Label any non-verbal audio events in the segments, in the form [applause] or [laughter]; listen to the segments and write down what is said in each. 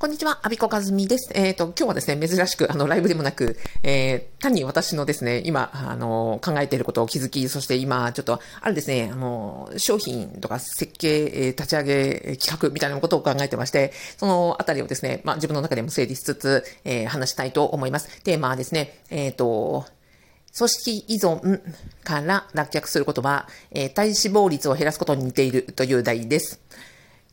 こんにちは、アビコカズミです。えっ、ー、と、今日はですね、珍しく、あの、ライブでもなく、えー、単に私のですね、今、あの、考えていることを気づき、そして今、ちょっと、あるですね、あの、商品とか設計、えー、立ち上げ、企画みたいなことを考えてまして、そのあたりをですね、まあ、自分の中でも整理しつつ、えー、話したいと思います。テーマはですね、えっ、と、組織依存から脱却することは、えー、体脂肪率を減らすことに似ているという題です。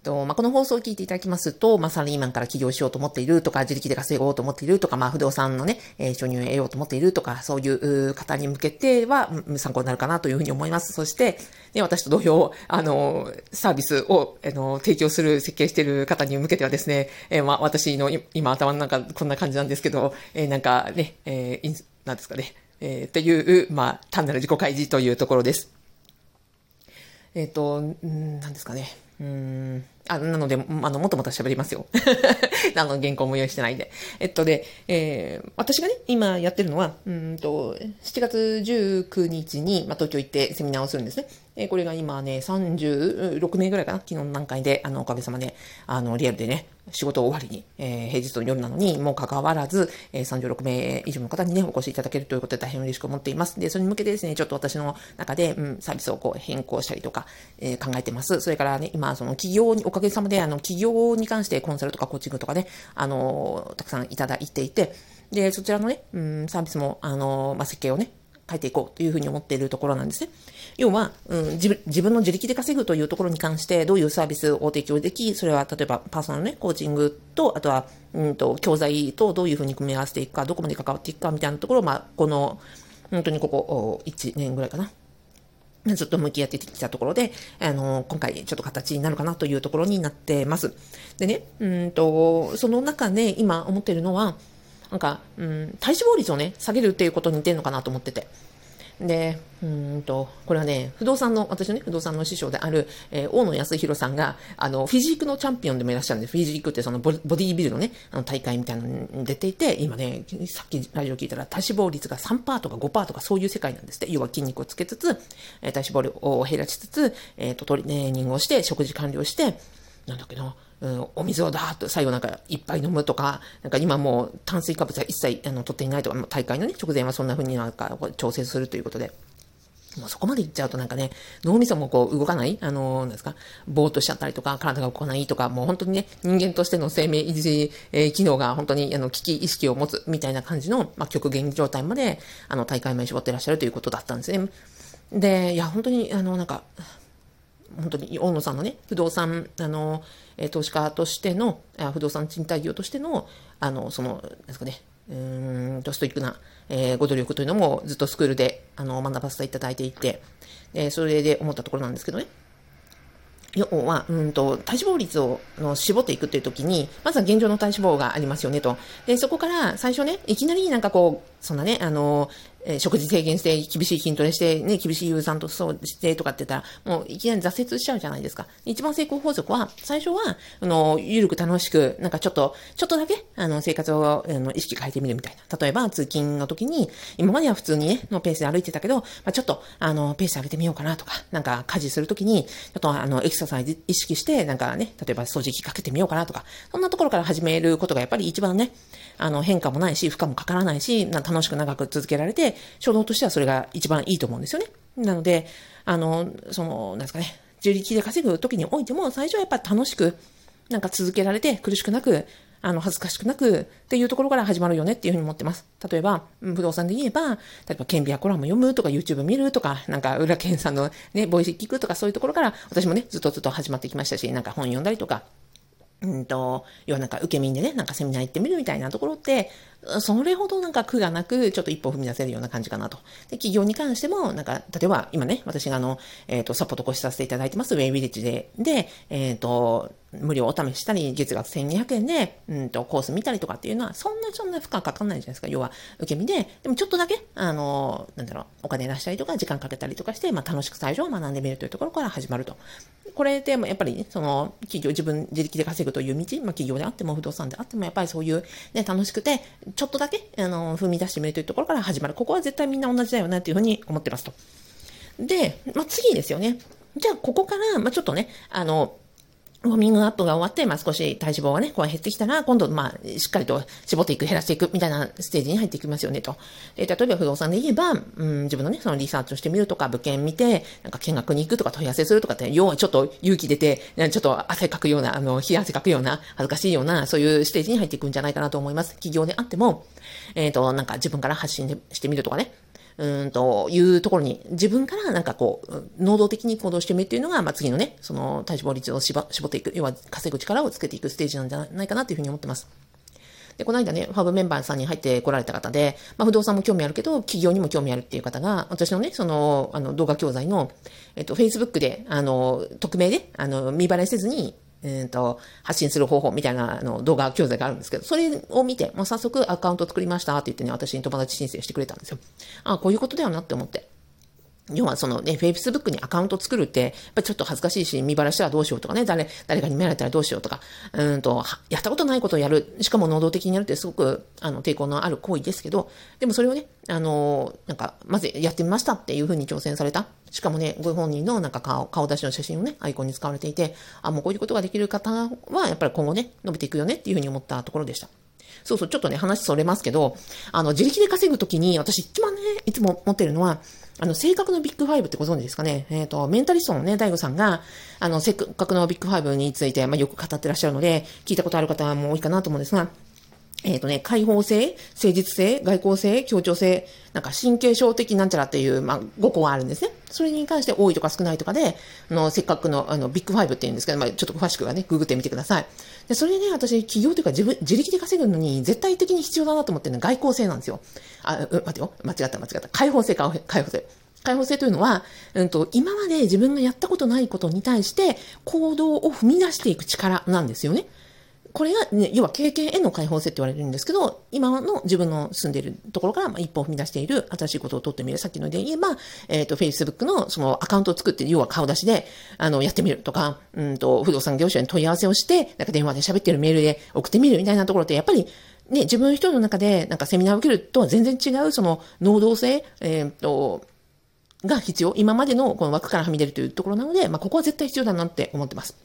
と、まあ、この放送を聞いていただきますと、まあ、サラリーマンから起業しようと思っているとか、自力で稼ごうと思っているとか、まあ、不動産のね、えー、収入を得ようと思っているとか、そういう方に向けては、参考になるかなというふうに思います。そして、ね、私と同様、あの、サービスを、あの、提供する、設計している方に向けてはですね、えー、まあ、私の今頭の中こんな感じなんですけど、えー、なんかね、えー、なんですかね、えー、っていう、まあ、単なる自己開示というところです。えっ、ー、と、んなんですかね。うん。あ、なので、あの、もともと喋りますよ。[laughs] あの、原稿も用意してないんで。えっとで、えー、私がね、今やってるのは、うんと、7月19日に、まあ、東京行ってセミナーをするんですね。えー、これが今ね、36名ぐらいかな？昨日の段階で、あの、おかげさまで、あの、リアルでね、仕事終わりに、えー、平日の夜なのに、もう関わらず、えー、36名以上の方にね、お越しいただけるということで大変嬉しく思っています。で、それに向けてですね、ちょっと私の中で、うん、サービスをこう変更したりとか、えー、考えてます。それからね、今、その企業に、おかげさまで、あの、企業に関してコンサルとかコーチングとかね、あの、たくさんいただいていて、で、そちらのね、うん、サービスも、あの、まあ、設計をね、変えていこうというふうに思っているところなんですね。要は、うん、自分の自力で稼ぐというところに関してどういうサービスを提供でき、それは例えばパーソナルね、コーチングと、あとは、うんと、教材とどういうふうに組み合わせていくか、どこまで関わっていくかみたいなところを、まあ、この、本当にここ、1年ぐらいかな。ずっと向き合ってきたところで、あの、今回ちょっと形になるかなというところになってます。でね、うんと、その中で今思ってるのは、なんか、うん、体脂肪率をね、下げるっていうことに似てるのかなと思ってて。で、うんと、これはね、不動産の、私のね、不動産の師匠である、えー、大野康弘さんが、あの、フィジークのチャンピオンでもいらっしゃるんで、フィジークってそのボディービルのね、あの大会みたいなのに出ていて、今ね、さっきラジオ聞いたら、体脂肪率が3%とか5%とかそういう世界なんですって。要は筋肉をつけつつ、えー、体脂肪を減らしつつ、えっ、ー、と、トレーニングをして、食事完了して、なんだっけな、うん、お水をだーっと最後なんかいっぱい飲むとか、なんか今もう炭水化物は一切あの取っていないとか、大会のね、直前はそんな風になんか調整するということで。もうそこまでいっちゃうとなんかね、脳みそもこう動かないあの、なんですか、ぼーっとしちゃったりとか、体が動かないとか、もう本当にね、人間としての生命維持、えー、機能が本当にあの、危機意識を持つみたいな感じの、まあ、極限状態まで、あの、大会前絞ってらっしゃるということだったんですね。で、いや、本当に、あの、なんか、本当に大野さんのね、不動産、あの、え、投資家としての、不動産賃貸業としての、あの、その、ですかね、うんとストイックな、えー、ご努力というのもずっとスクールであの学ばせていただいていて、えー、それで思ったところなんですけどね。要は、うんと、体脂肪率をの絞っていくっていう時に、まずは現状の体脂肪がありますよねと。で、そこから最初ね、いきなりなんかこう、そんなね、あの、えー、食事制限して、厳しい筋トレして、ね、厳しい有酸とそうしてとかって言ったら、もういきなり挫折しちゃうじゃないですか。一番成功法則は、最初は、あの、ゆるく楽しく、なんかちょっと、ちょっとだけ、あの、生活を、あの、意識変えてみるみたいな。例えば、通勤の時に、今までは普通にね、のペースで歩いてたけど、まあ、ちょっと、あの、ペース上げてみようかなとか、なんか家事するときに、ちょっと、あの、エクササイズ意識して、なんかね、例えば掃除機かけてみようかなとか、そんなところから始めることがやっぱり一番ね、あの、変化もないし、負荷もかからないし、楽しく長く続けられて、衝動としてはそれが一番いいと思うんですよね。なので、あの、その、なんですかね、自力で稼ぐ時においても、最初はやっぱ楽しく、なんか続けられて苦しくなく、あの、恥ずかしくなくっていうところから始まるよねっていうふうに思ってます。例えば、不動産で言えば、例えば、顕微やコラム読むとか、YouTube 見るとか、なんか、浦健さんのね、ボイス聞くとか、そういうところから、私もね、ずっとずっと始まってきましたし、なんか本読んだりとか、うんと、要はなんか受け身でね、なんかセミナー行ってみるみたいなところって、それほどなんか苦がなく、ちょっと一歩踏み出せるような感じかなと。で、企業に関しても、なんか、例えば今ね、私があの、えっ、ー、と、サポートご視させていただいてます、ウェイビリッジで、で、えっ、ー、と、無料お試ししたり、月額1200円で、うんと、コース見たりとかっていうのは、そんなそんな負荷かかんないじゃないですか。要は、受け身で、でもちょっとだけ、あの、なんだろう、お金出したりとか、時間かけたりとかして、まあ、楽しく最初は学んでみるというところから始まると。これでもやっぱりね、その、企業、自分自力で稼ぐという道、まあ、企業であっても不動産であっても、やっぱりそういう、ね、楽しくて、ちょっとだけ、あの、踏み出してみるというところから始まる。ここは絶対みんな同じだよな、というふうに思ってますと。で、まあ、次ですよね。じゃあ、ここから、まあ、ちょっとね、あの、ウォーミングアップが終わって、まあ、少し体脂肪がね、こう減ってきたら、今度、まあ、しっかりと絞っていく、減らしていく、みたいなステージに入っていきますよね、と。で、例えば不動産で言えば、うん、自分のね、そのリサーチをしてみるとか、物件見て、なんか見学に行くとか問い合わせするとかって、要はちょっと勇気出て、ちょっと汗かくような、あの、冷や汗かくような、恥ずかしいような、そういうステージに入っていくんじゃないかなと思います。企業であっても、えっ、ー、と、なんか自分から発信してみるとかね、うんというところに、自分からなんかこう、能動的に行動してみるっていうのが、まあ、次のね、その体脂肪率を絞っていく、要は稼ぐ力をつけていくステージなんじゃないかなというふうに思ってます。で、この間ね、ファブメンバーさんに入ってこられた方で、まあ、不動産も興味あるけど、企業にも興味あるっていう方が、私のね、その、あの、動画教材の、えっと、Facebook で、あの、匿名で、あの、見バレせずに、え、ー、と、発信する方法みたいなあの動画教材があるんですけど、それを見て、もう早速アカウント作りましたって言ってね、私に友達申請してくれたんですよ。あこういうことだよなって思って。要はそのね、Facebook にアカウント作るって、やっぱりちょっと恥ずかしいし、見晴らしたらどうしようとかね、誰、誰かに見られたらどうしようとか、うんと、やったことないことをやる、しかも能動的にやるってすごく、あの、抵抗のある行為ですけど、でもそれをね、あの、なんか、まずやってみましたっていうふうに挑戦された。しかもね、ご本人のなんか顔、顔出しの写真をね、アイコンに使われていて、あ、もうこういうことができる方は、やっぱり今後ね、伸びていくよねっていうふうに思ったところでした。そうそう、ちょっとね、話それますけど、あの、自力で稼ぐときに、私一番ね、いつも持ってるのは、あの、性格の Big Five ってご存知ですかね？えっ、ー、と、メンタリストのね、 DaiGo さんが、あの、性格の Big Five について、まあ、よく語ってらっしゃるので、聞いたことある方も多いかなと思うんですが、えっ、ー、とね、開放性、誠実性、外向性、協調性、なんか神経症的なんちゃらっていう、まあ、5個があるんですね。それに関して多いとか少ないとかで、あの、性格の、あの、 Big Five って言うんですけど、まあ、ちょっと詳しくはね、ググってみてください。で、それね、私、企業というか自分、自力で稼ぐのに絶対的に必要だなと思ってるのは外交性なんですよ。あ、う、待てよ。間違った、間違った。開放性か、開放性。開放性というのは、うんと、今まで自分がやったことないことに対して行動を踏み出していく力なんですよね。これが、ね、要は経験への解放性って言われるんですけど、今の自分の住んでいるところから一歩踏み出している新しいことを取ってみる。さっきので言えば、えっ、ー、と、Facebook のそのアカウントを作って、要は顔出しで、あの、やってみるとか、うんと、不動産業者に問い合わせをして、なんか電話で喋ってるメールで送ってみるみたいなところって、やっぱり、ね、自分一人の中でなんかセミナーを受けるとは全然違う、その、能動性、えっ、ー、と、が必要。今までのこの枠からはみ出るというところなので、まあ、ここは絶対必要だなって思ってます。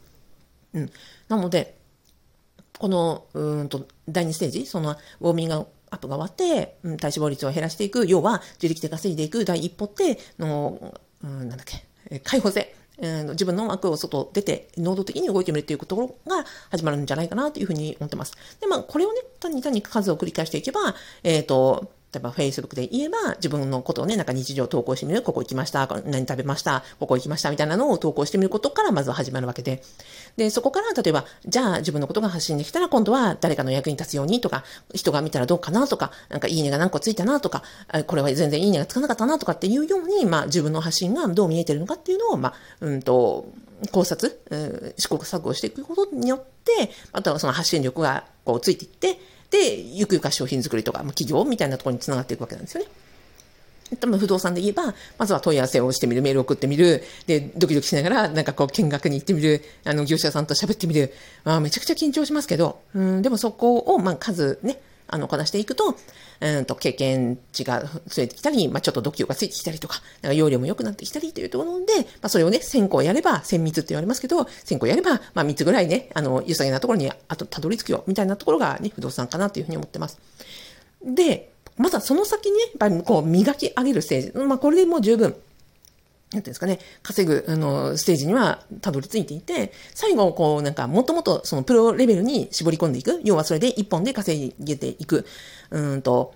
うん。なので、この、うんと、第2ステージ、その、ウォーミングアップが終わって、うん、体脂肪率を減らしていく、要は、自力で稼いでいく第一歩って、の、うん、なんだっけ、解放性。自分の枠を外出て、能動的に動いてみるっていうところが始まるんじゃないかなというふうに思ってます。で、まあ、これをね、単に単に数を繰り返していけば、えっ、ー、と、例えば Facebook で言えば自分のことをね、なんか日常投稿してみる。ここ行きました。何食べました。ここ行きました。みたいなのを投稿してみることからまずは始まるわけで。で、そこから例えば、じゃあ自分のことが発信できたら今度は誰かの役に立つようにとか、人が見たらどうかなとか、なんかいいねが何個ついたなとか、これは全然いいねがつかなかったなとかっていうように、まあ自分の発信がどう見えてるのかっていうのを、まあ、うんと、考察、試行錯誤していくことによって、あとはその発信力がこうついていって、で、ゆくゆくは商品作りとか、企業みたいなところにつながっていくわけなんですよね。多分不動産で言えば、まずは問い合わせをしてみる、メールを送ってみる、で、ドキドキしながら、なんかこう、見学に行ってみる、あの、業者さんと喋ってみる。あ、めちゃくちゃ緊張しますけど、うん、でもそこを、まあ、数ね、あの、こなしていくと、うんと、経験値が増えてきたり、まあ、ちょっと度胸がついてきたりとか、なんか容量も良くなってきたりというところで、まあ、それをね、1000個やれば、1000密って言われますけど、1000個やれば、まあ、3つぐらいね、あの、良さげなところに、あと、たどり着くよ、みたいなところがね、不動産かなというふうに思ってます。で、まだその先にね、やっぱりこう、磨き上げるステージ。まあ、これでもう十分。なんていうんですかね、稼ぐ、あの、ステージにはたどり着いていて、最後、こう、なんか、もっともっと、その、プロレベルに絞り込んでいく。要は、それで一本で稼げていく。うんと、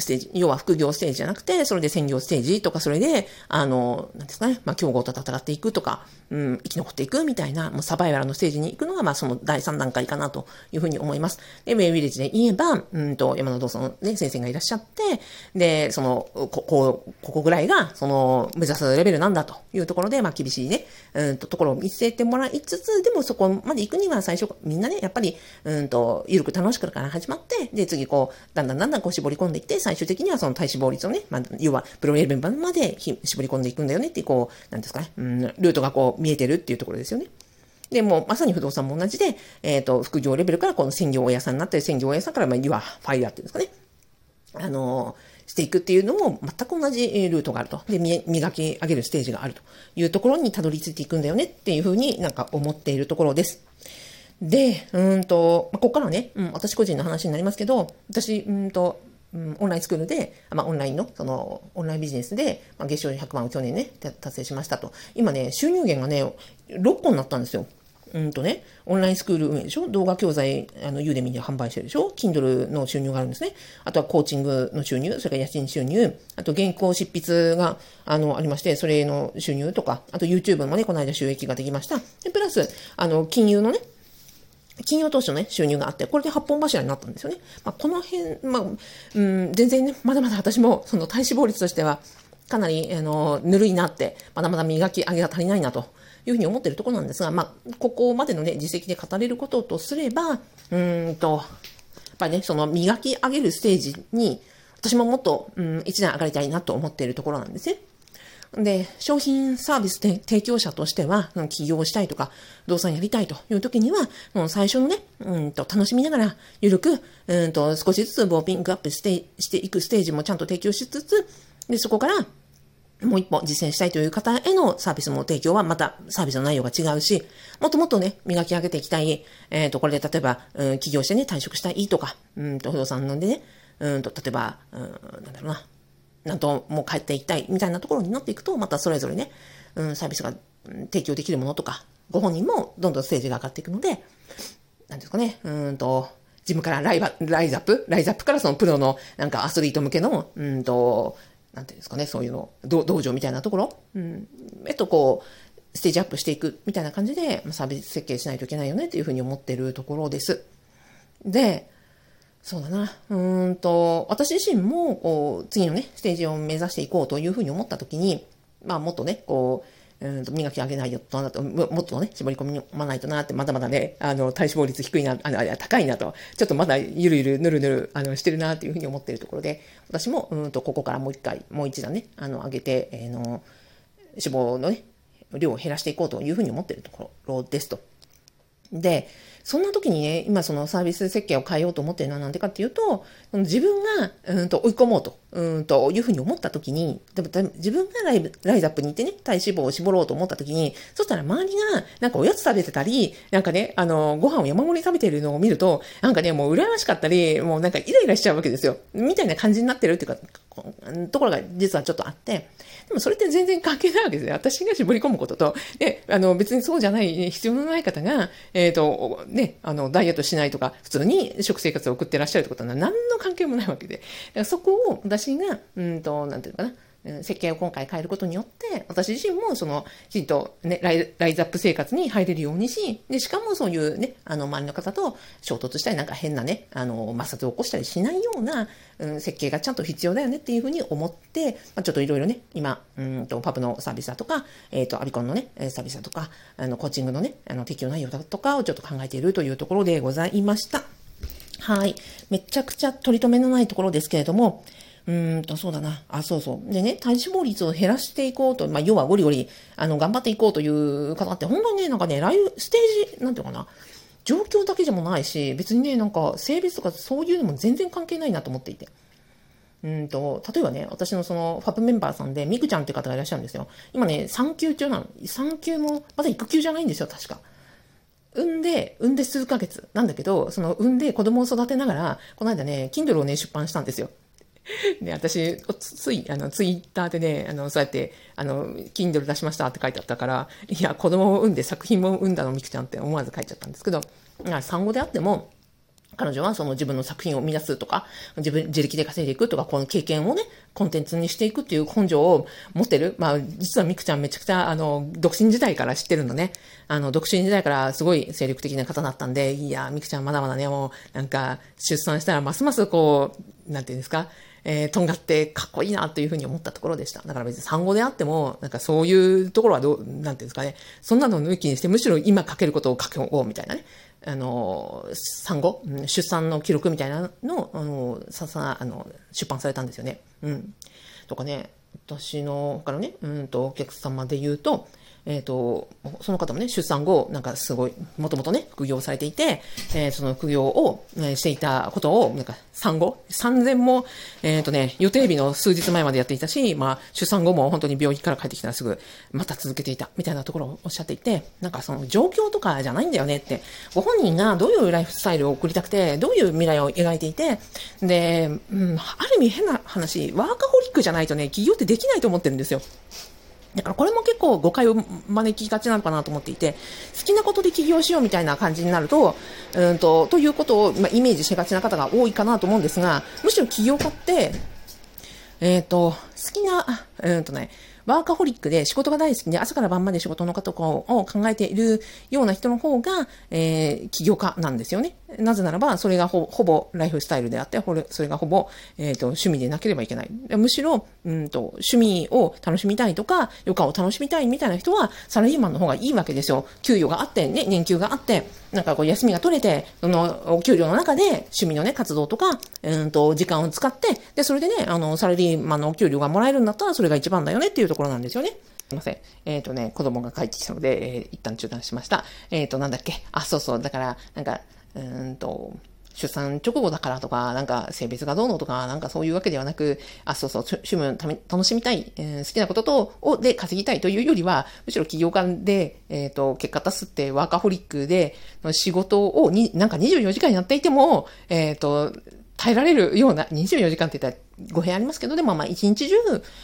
ステージ、要は副業ステージじゃなくて、それで専業ステージとか、それで、あの、なんですかね、まあ、競合と戦っていくとか、うん、生き残っていくみたいな、もうサバイバルのステージに行くのが、まあ、その第3段階かなというふうに思います。で、ウェイウィレッジで言えば、うんと、山田道さんね、先生がいらっしゃって、で、その、こ、こ、ここぐらいが、その、目指すレベルなんだというところで、まあ、厳しいね、うんと、ところを見せてもらいつつ、でもそこまで行くには最初、みんなね、やっぱり、うんと、ゆるく楽しくから始まって、で、次こう、だんだんだんだんこう絞り込んでいって、最終的にはその体脂肪率をね、まあ、要は、プロレベルまで絞り込んでいくんだよねっていう、こう、なんですかね、うん、ルートがこう、見えてるっていうところですよね。で、もまさに不動産も同じで、えっ、ー、と、副業レベルからこの専業屋さんになったり、専業屋さんから、まあ、要はファイヤーっていうんですかね。あの、していくっていうのも全く同じルートがあると。で、磨き上げるステージがあるというところにたどり着いていくんだよねっていうふうになんか思っているところです。で、うんと、ま、ここからね、うん、私個人の話になりますけど、私、うんと、うん、オンラインスクールで、まあ、オンラインの、その、オンラインビジネスで、まあ、月賞100万を去年ね、達成しましたと。今ね、収入源がね、6個になったんですよ。うんとね、オンラインスクール運営でしょ？動画教材、あの、ユーデミで販売してるでしょ ?Kindle の収入があるんですね。あとはコーチングの収入、それから家賃収入、あと原稿執筆が、あの、ありまして、それの収入とか、あと YouTube もね、この間収益ができました。で、プラス、あの、金融のね、金曜投資のね、収入があって、これで8本柱になったんですよね。まあ、この辺、まあ、うん、全然ね、まだまだ私も、その体脂肪率としては、かなり、あの、ぬるいなって、まだまだ磨き上げが足りないなというふうに思っているところなんですが、まあ、ここまでのね、実績で語れることとすれば、うんと、やっぱりね、その磨き上げるステージに、私ももっと、うん、一段上がりたいなと思っているところなんですね。で、商品サービスで提供者としては、起業したいとか、動産やりたいという時には、もう最初のね、うんと楽しみながら、ゆるく、うんと少しずつボーピングアップしてしていくステージもちゃんと提供しつつ、で、そこから、もう一歩実践したいという方へのサービスも提供はまたサービスの内容が違うし、もっともっとね、磨き上げていきたい、えっ、ー、と、これで例えば、うん、起業してね、退職したいとか、うんと、不動産のでね、うんと、例えば、うん、なんだろうな、なんともう帰っていきたいみたいなところになっていくと、またそれぞれね、うん、サービスが提供できるものとか、ご本人もどんどんステージが上がっていくので、なんですかね、うんと、自分からライバ、ライザップライザップからそのプロのなんかアスリート向けの、うんと、なんていうんですかね、そういうの、道場みたいなところ、うん、えっとこう、ステージアップしていくみたいな感じで、サービス設計しないといけないよねっていうふうに思ってるところです。で、そうだな。うんと、私自身も、こう、次のね、ステージを目指していこうというふうに思ったときに、まあ、もっとね、こう、うんと磨き上げないよとなと、もっとね、絞り込まないとなって、まだまだね、あの、体脂肪率低いな、あの、高いなと、ちょっとまだゆるゆる、ぬるぬる、あの、してるなっていうふうに思っているところで、私も、うんと、ここからもう一回、もう一段ね、あの、上げて、えー、の、脂肪のね、量を減らしていこうというふうに思っているところですと。で、そんな時にね、今そのサービス設計を変えようと思ってるのはなんでかっていうと、自分が、うんと追い込もうと、うんというふうに思った時に、でも自分がライブライザップに行ってね、体脂肪を絞ろうと思った時に、そしたら周りがなんかおやつ食べてたり、なんかね、あの、ご飯を山盛り食べてるのを見ると、なんかね、もう羨ましかったり、もうなんかイライラしちゃうわけですよ。みたいな感じになってるっていうか、ところが実はちょっとあって、でもそれって全然関係ないわけですね。私が絞り込むことと、で、あの、別にそうじゃない、必要のない方が、えっ、ー、と、ね、あの、ダイエットしないとか、普通に食生活を送ってらっしゃるってことは何の関係もないわけで。そこを私が、うんと、なんていうのかな、設計を今回変えることによって、私自身もその、きちんとね、ライライズアップ生活に入れるようにし、で、しかもそういうね、あの、周りの方と衝突したり、なんか変なね、あの、摩擦を起こしたりしないような、うん、設計がちゃんと必要だよねっていうふうに思って、まあ、ちょっといろいろね、今、うんと、パブのサービスだとか、えっ、ー、と、アビコンのね、サービスだとか、あの、コーチングのね、あの、適用内容だとかをちょっと考えているというところでございました。はい。めちゃくちゃ取り留めのないところですけれども、うんと、そうだな。あ、そうそう。でね、体脂肪率を減らしていこうと、まあ、要はゴリゴリ、あの、頑張っていこうという方って、本当にね、なんかね、ライブ、ステージ、なんていうかな、状況だけでもないし、別にね、なんか、性別とかそういうのも全然関係ないなと思っていて。うんと、例えばね、私のその、ファブメンバーさんで、ミクちゃんっていう方がいらっしゃるんですよ。今ね、産休中なの。産休も、まだ育休じゃないんですよ、確か。産んで、産んで数ヶ月なんだけど、その産んで子供を育てながら、この間ね、Kindle をね、出版したんですよ。[laughs] ね、私、つい、あの、ツイッターでね、あの、そうやって、あの、Kindle 出しましたって書いてあったから、いや、子供を産んで作品も産んだのみくちゃんって思わず書いちゃったんですけど、産後であっても、彼女はその自分の作品を生み出すとか、自分、自力で稼いでいくとか、この経験をね、コンテンツにしていくっていう根性を持ってる。まあ、実はみくちゃんめちゃくちゃ、あの、独身時代から知ってるのね。あの、独身時代からすごい精力的な方だったんで、いや、みくちゃんまだまだね、もう、なんか、出産したらますますこう、なんていうんですか、えー、とんがってかっこいいなというふうに思ったところでした。だから別に産後であっても、なんかそういうところはどう、なんていうんですかね、そんなの抜きにして、むしろ今書けることを書こうみたいなね、あの、産後、出産の記録みたいなのあの、ささ、あの、出版されたんですよね。うん。とかね、私の他のね、うんと、お客様で言うと、えっ、ー、と、その方もね、出産後、なんかすごい、もともとね、副業されていて、えー、その副業を、えー、していたことを、なんか産後、産前も、えっ、ー、とね、予定日の数日前までやっていたし、まあ、出産後も本当に病院から帰ってきたらすぐ、また続けていた、みたいなところをおっしゃっていて、なんかその状況とかじゃないんだよねって、ご本人がどういうライフスタイルを送りたくて、どういう未来を描いていて、で、うん、ある意味変な話、ワーカホリックじゃないとね、起業ってできないと思ってるんですよ。だからこれも結構誤解を招きがちなのかなと思っていて、好きなことで起業しようみたいな感じになると、うんと、ということを、まあ、イメージしがちな方が多いかなと思うんですが、むしろ起業家って、えっ、ー、と、好きな、うんとね、ワーカホリックで仕事が大好きで朝から晩まで仕事のことを考えているような人の方が、えー、起業家なんですよね。なぜならば、それがほぼライフスタイルであって、それがほぼ、えっ、ー、と、趣味でなければいけない。むしろ、うんと、趣味を楽しみたいとか、余暇を楽しみたいみたいな人は、サラリーマンの方がいいわけですよ。給与があって、ね、年給があって、なんかこう、休みが取れて、その、お給料の中で、趣味のね、活動とか、うんと、時間を使って、で、それでね、あの、サラリーマンのお給料がもらえるんだったら、それが一番だよねっていうところなんですよね。すいません。えっ、ー、とね、子供が帰ってきたので、えー、一旦中断しました。えっ、ー、と、なんだっけ？あ、そうそう。だから、なんか、うんと、出産直後だからとか、なんか性別がどうのとか、なんかそういうわけではなく、あ、そうそう、趣味を楽しみたい、えー、好きなことと、を、で稼ぎたいというよりは、むしろ企業間で、えっ、ー、と、結果出すってワーカホリックで、仕事をに、なんか24時間やっていても、えっ、ー、と、耐えられるような、24時間って言ったら語弊ありますけど、でもまあ一日中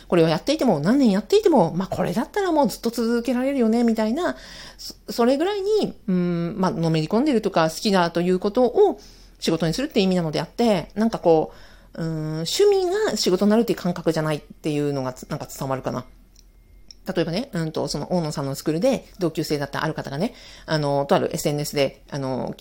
これをやっていても、何年やっていても、まあこれだったらもうずっと続けられるよね、みたいな、それぐらいに、うん、まあのめり込んでるとか好きだということを仕事にするって意味なのであって、なんかこう、うん、趣味が仕事になるっていう感覚じゃないっていうのがなんか伝わるかな。例えばね、うんと、その大野さんのスクールで同級生だったある方がね、あの、とある SNS で、あの、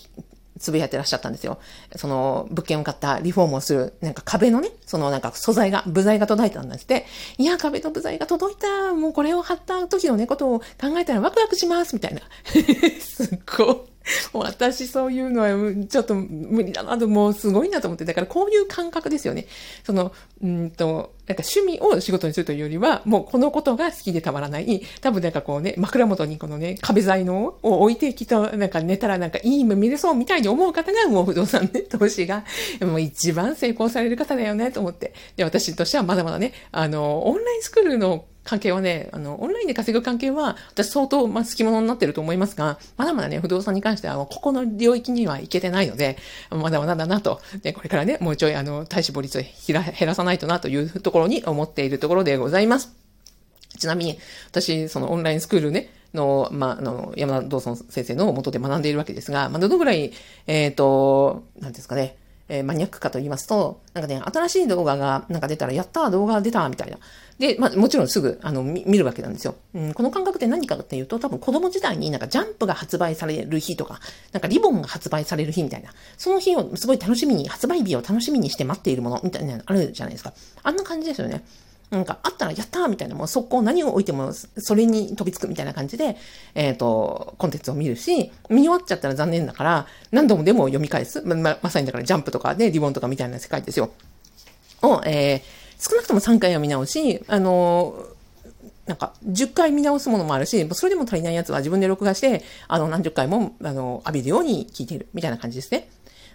つぶやいてらっしゃったんですよ。その、物件を買ったリフォームをする、なんか壁のね、そのなんか素材が、部材が届いたんだって、いや、壁の部材が届いた、もうこれを貼った時のね、ことを考えたらワクワクします、みたいな。[laughs] すっごい。私そういうのはちょっと無理だなと、もうすごいなと思って、だからこういう感覚ですよね。その、うんと、なんか趣味を仕事にするというよりは、もうこのことが好きでたまらない、多分なんかこうね、枕元にこのね、壁材のを置いてきた、なんか寝たらなんかいい夢見れそうみたいに思う方がもう不動産ね、投資が、もう一番成功される方だよねと思って。で、私としてはまだまだね、あの、オンラインスクールの関係はね、あの、オンラインで稼ぐ関係は、私相当、まあ、隙間になってると思いますが、まだまだね、不動産に関しては、ここの領域にはいけてないので、まだまだだなと。で、これからね、もうちょい、あの、体脂肪率を減らさないとなというところに思っているところでございます。ちなみに、私、そのオンラインスクールね、の、まあ、あの、山田道尊先生の元で学んでいるわけですが、まあ、どのぐらい、えっ、ー、と、なんですかね、えー、マニアックかと言いますと、なんかね、新しい動画がなんか出たら、やった動画出たみたいな。で、まあ、もちろんすぐ、あの、見るわけなんですよ。うん、この感覚って何かっていうと、多分子供時代になんかジャンプが発売される日とか、なんかリボンが発売される日みたいな、その日をすごい楽しみに、発売日を楽しみにして待っているものみたいなのあるじゃないですか。あんな感じですよね。なんか、あったらやったーみたいな、もう速攻何を置いても、それに飛びつくみたいな感じで、えっ、ー、と、コンテンツを見るし、見終わっちゃったら残念だから、何度もでも読み返す。ま、ま、まさにだからジャンプとかで、リボンとかみたいな世界ですよ。を、えー、少なくとも3回は見直し、あのなんか、10回見直すものもあるし、それでも足りないやつは自分で録画して、あの、何十回も、あの、浴びるように聞いてる、みたいな感じですね。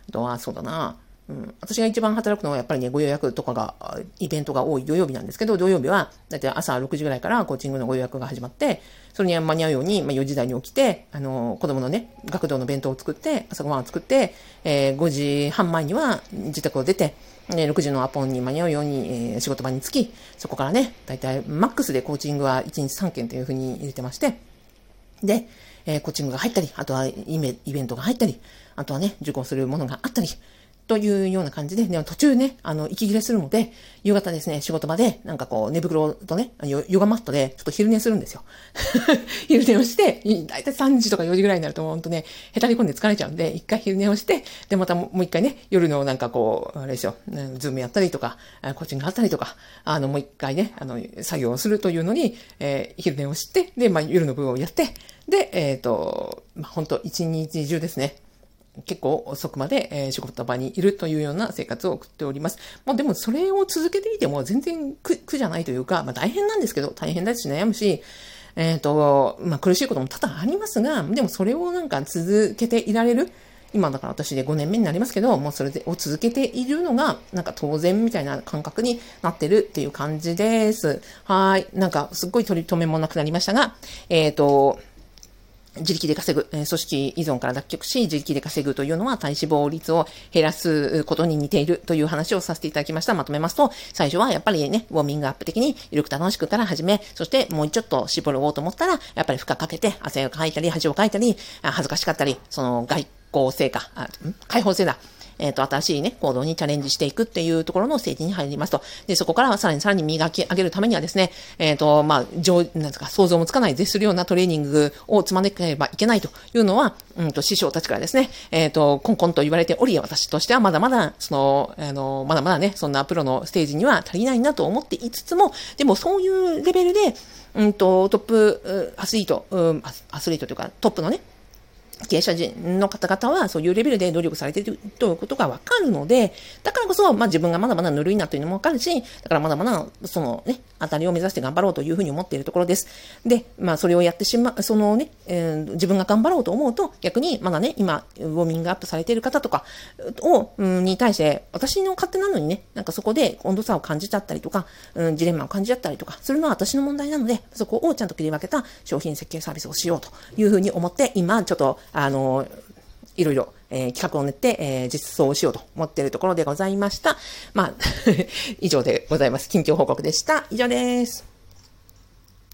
あとは、そうだなうん、私が一番働くのはやっぱりね、ご予約とかが、イベントが多い土曜日なんですけど、土曜日は、だいたい朝6時ぐらいからコーチングのご予約が始まって、それに間に合うように、まあ、4時台に起きて、あの、子供のね、学童の弁当を作って、朝ごはんを作って、えー、5時半前には自宅を出て、え6時のアポンに間に合うように、えー、仕事場に着き、そこからね、だいたいマックスでコーチングは1日3件というふうに入れてまして、で、えー、コーチングが入ったり、あとはイベントが入ったり、あとはね、受講するものがあったり、というような感じで、でも途中ね、あの、息切れするので、夕方ですね、仕事場で、なんかこう、寝袋とね、ヨガマットで、ちょっと昼寝するんですよ。[laughs] 昼寝をして、だいたい3時とか4時ぐらいになると、ほんとね、へたり込んで疲れちゃうんで、一回昼寝をして、で、またもう一回ね、夜のなんかこう、あれですよ、ズームやったりとか、コーチングあったりとか、あの、もう一回ね、あの、作業をするというのに、えー、昼寝をして、で、まあ、夜の部分をやって、で、えっ、ー、と、まあ、ほんと、一日中ですね、結構遅くまで、えー、仕事場にいるというような生活を送っております。まあでもそれを続けていても全然苦苦じゃないというか、まあ大変なんですけど、大変だし悩むし、えっ、ー、と、まあ、苦しいことも多々ありますが、でもそれをなんか続けていられる。今だから私で5年目になりますけど、もうそれを続けているのが、なんか当然みたいな感覚になってるっていう感じです。はい。なんかすっごい取り留めもなくなりましたが、えっ、ー、と、自力で稼ぐ、組織依存から脱却し、自力で稼ぐというのは体脂肪率を減らすことに似ているという話をさせていただきました。まとめますと、最初はやっぱりね、ウォーミングアップ的にゆるく楽しくから始め、そしてもうちょっと絞ろうと思ったら、やっぱり負荷かけて、汗をかいたり、恥をかいたり、恥ずかしかったり、その外交性か、あ解放性だ。えっ、ー、と、新しいね、行動にチャレンジしていくっていうところのステージに入りますと。で、そこからさらにさらに磨き上げるためにはですね、えっ、ー、と、まあ、上、なんですか、想像もつかない絶するようなトレーニングを積まなければいけないというのは、うんと、師匠たちからですね、えっ、ー、と、コンコンと言われており、私としてはまだまだ、その、あの、まだまだね、そんなプロのステージには足りないなと思っていつつも、でもそういうレベルで、うんと、トップアスリート、うん、アスリートというか、トップのね、経営者の方々はそういうレベルで努力されているということがわかるので、だからこそ、まあ自分がまだまだぬるいなというのもわかるし、だからまだまだ、そのね、当たりを目指して頑張ろうというふうに思っているところです。で、まあそれをやってしま、そのね、えー、自分が頑張ろうと思うと、逆にまだね、今、ウォーミングアップされている方とかを、うん、に対して、私の勝手なのにね、なんかそこで温度差を感じちゃったりとか、うん、ジレンマを感じちゃったりとか、するのは私の問題なので、そこをちゃんと切り分けた商品設計サービスをしようというふうに思って、今、ちょっと、あの、いろいろ、えー、企画を練って、えー、実装しようと思っているところでございました。まあ [laughs] 以上でございます。近況報告でした。以上です。